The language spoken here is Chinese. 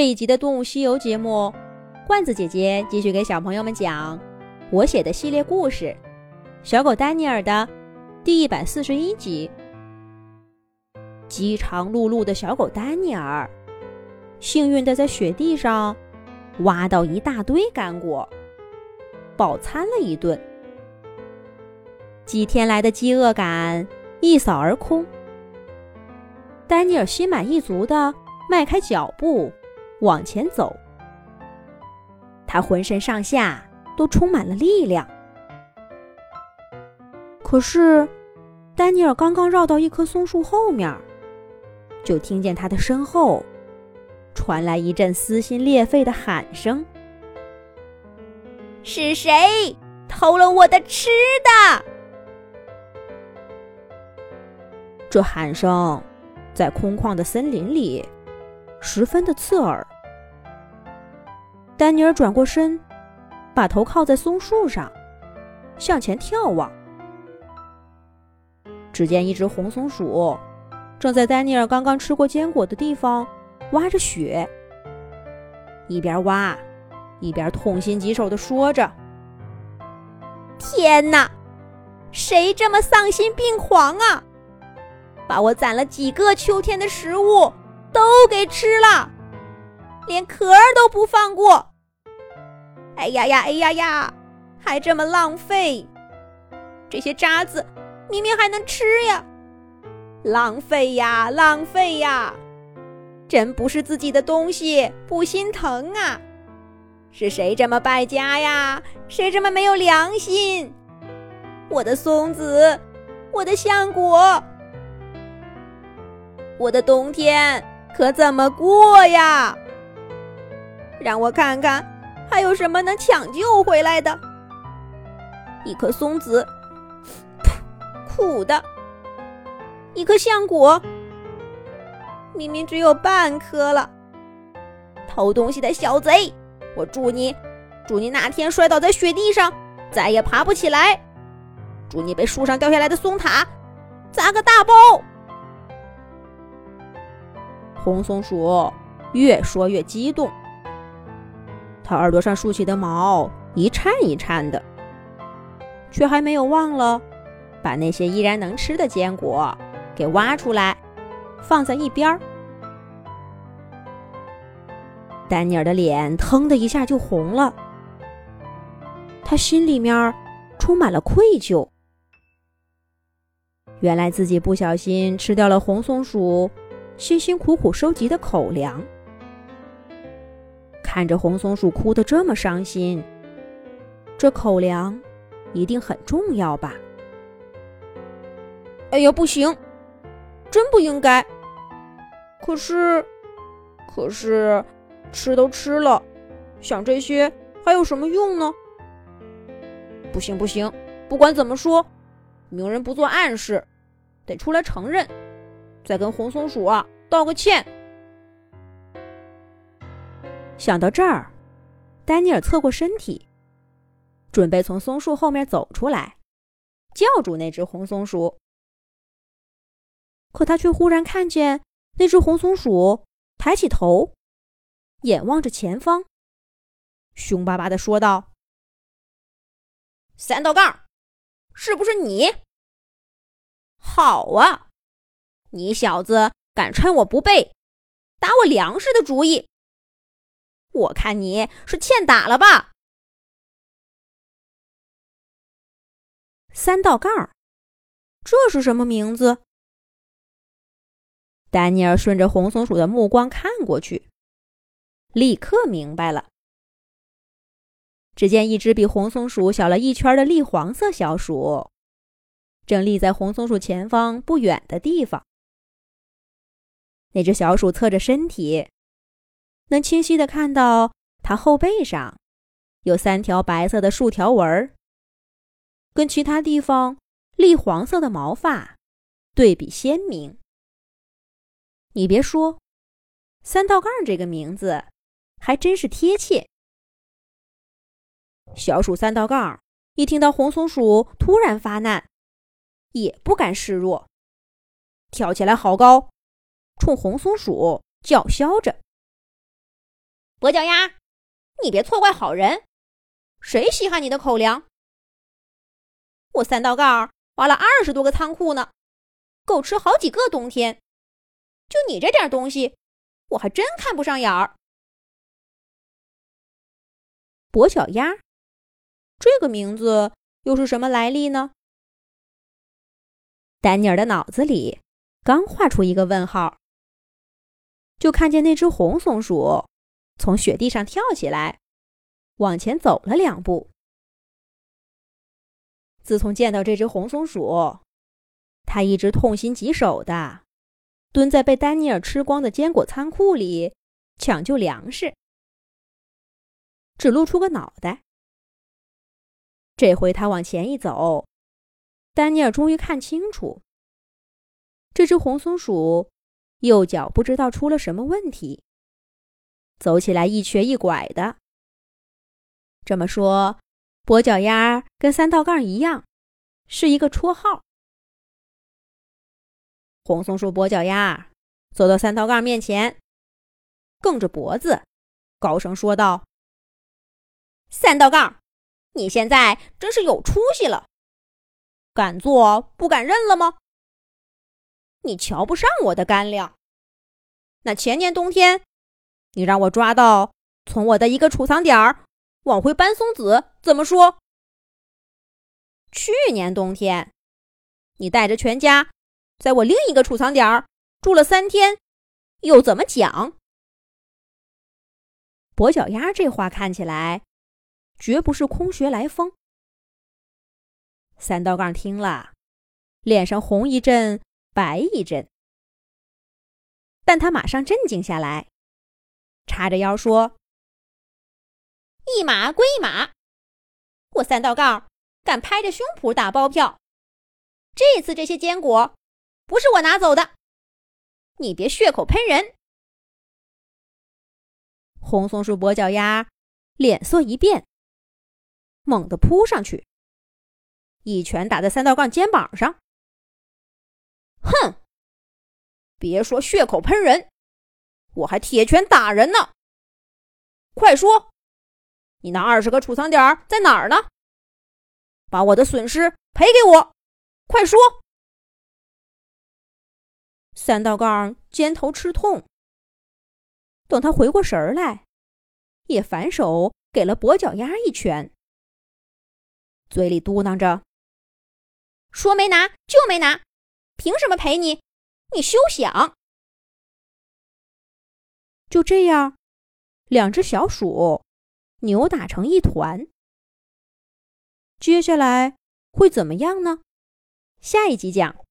这一集的《动物西游》节目，罐子姐姐继续给小朋友们讲我写的系列故事《小狗丹尼尔》的第一百四十一集。饥肠辘辘的小狗丹尼尔，幸运的在雪地上挖到一大堆干果，饱餐了一顿。几天来的饥饿感一扫而空，丹尼尔心满意足的迈开脚步。往前走，他浑身上下都充满了力量。可是，丹尼尔刚刚绕到一棵松树后面，就听见他的身后传来一阵撕心裂肺的喊声：“是谁偷了我的吃的？”这喊声在空旷的森林里十分的刺耳。丹尼尔转过身，把头靠在松树上，向前眺望。只见一只红松鼠正在丹尼尔刚刚吃过坚果的地方挖着雪，一边挖，一边痛心疾首地说着：“天哪，谁这么丧心病狂啊？把我攒了几个秋天的食物都给吃了，连壳都不放过！”哎呀呀，哎呀呀，还这么浪费！这些渣子明明还能吃呀，浪费呀，浪费呀！真不是自己的东西不心疼啊！是谁这么败家呀？谁这么没有良心？我的松子，我的橡果，我的冬天可怎么过呀？让我看看。还有什么能抢救回来的？一颗松子，苦的；一颗橡果，明明只有半颗了。偷东西的小贼，我祝你，祝你那天摔倒在雪地上，再也爬不起来；祝你被树上掉下来的松塔砸个大包。红松鼠越说越激动。它耳朵上竖起的毛一颤一颤的，却还没有忘了把那些依然能吃的坚果给挖出来，放在一边儿。丹尼尔的脸腾的一下就红了，他心里面充满了愧疚。原来自己不小心吃掉了红松鼠辛辛苦苦收集的口粮。看着红松鼠哭得这么伤心，这口粮一定很重要吧？哎呀，不行，真不应该。可是，可是，吃都吃了，想这些还有什么用呢？不行不行，不管怎么说，明人不做暗事，得出来承认，再跟红松鼠道个歉。想到这儿，丹尼尔侧过身体，准备从松树后面走出来，叫住那只红松鼠。可他却忽然看见那只红松鼠抬起头，眼望着前方，凶巴巴的说道：“三道杠，是不是你？好啊，你小子敢趁我不备，打我粮食的主意！”我看你是欠打了吧？三道杠，这是什么名字？丹尼尔顺着红松鼠的目光看过去，立刻明白了。只见一只比红松鼠小了一圈的栗黄色小鼠，正立在红松鼠前方不远的地方。那只小鼠侧着身体。能清晰的看到，它后背上有三条白色的竖条纹儿，跟其他地方栗黄色的毛发对比鲜明。你别说，三道杠这个名字还真是贴切。小鼠三道杠一听到红松鼠突然发难，也不甘示弱，跳起来好高，冲红松鼠叫嚣着。跛脚鸭，你别错怪好人，谁稀罕你的口粮？我三道杠挖了二十多个仓库呢，够吃好几个冬天。就你这点东西，我还真看不上眼儿。跛脚鸭，这个名字又是什么来历呢？丹尼尔的脑子里刚画出一个问号，就看见那只红松鼠从雪地上跳起来，往前走了两步。自从见到这只红松鼠，他一直痛心疾首的蹲在被丹尼尔吃光的坚果仓库里抢救粮食，只露出个脑袋。这回他往前一走。丹尼尔终于看清楚，这只红松鼠右脚不知道出了什么问题，走起来一瘸一拐的。这么说，跛脚丫跟三道杠一样，是一个绰号。红松鼠跛脚丫走到三道杠面前，梗着脖子，高声说道：“三道杠，你现在真是有出息了。”敢做不敢认了吗？你瞧不上我的干粮。那前年冬天，你让我抓到从我的一个储藏点儿往回搬松子，怎么说？去年冬天，你带着全家在我另一个储藏点儿住了三天，又怎么讲？跛脚鸭这话看起来绝不是空穴来风。三道杠听了，脸上红一阵，白一阵，但他马上镇静下来，叉着腰说：“一码归一码，我三道杠敢拍着胸脯打包票，这次这些坚果不是我拿走的，你别血口喷人。”红松鼠跛脚丫脸色一变，猛地扑上去。一拳打在三道杠肩膀上，哼！别说血口喷人，我还铁拳打人呢！快说，你那二十个储藏点在哪儿呢？把我的损失赔给我！快说！三道杠肩头吃痛，等他回过神来，也反手给了跛脚丫一拳，嘴里嘟囔着。说没拿就没拿，凭什么陪你？你休想！就这样，两只小鼠扭打成一团。接下来会怎么样呢？下一集讲。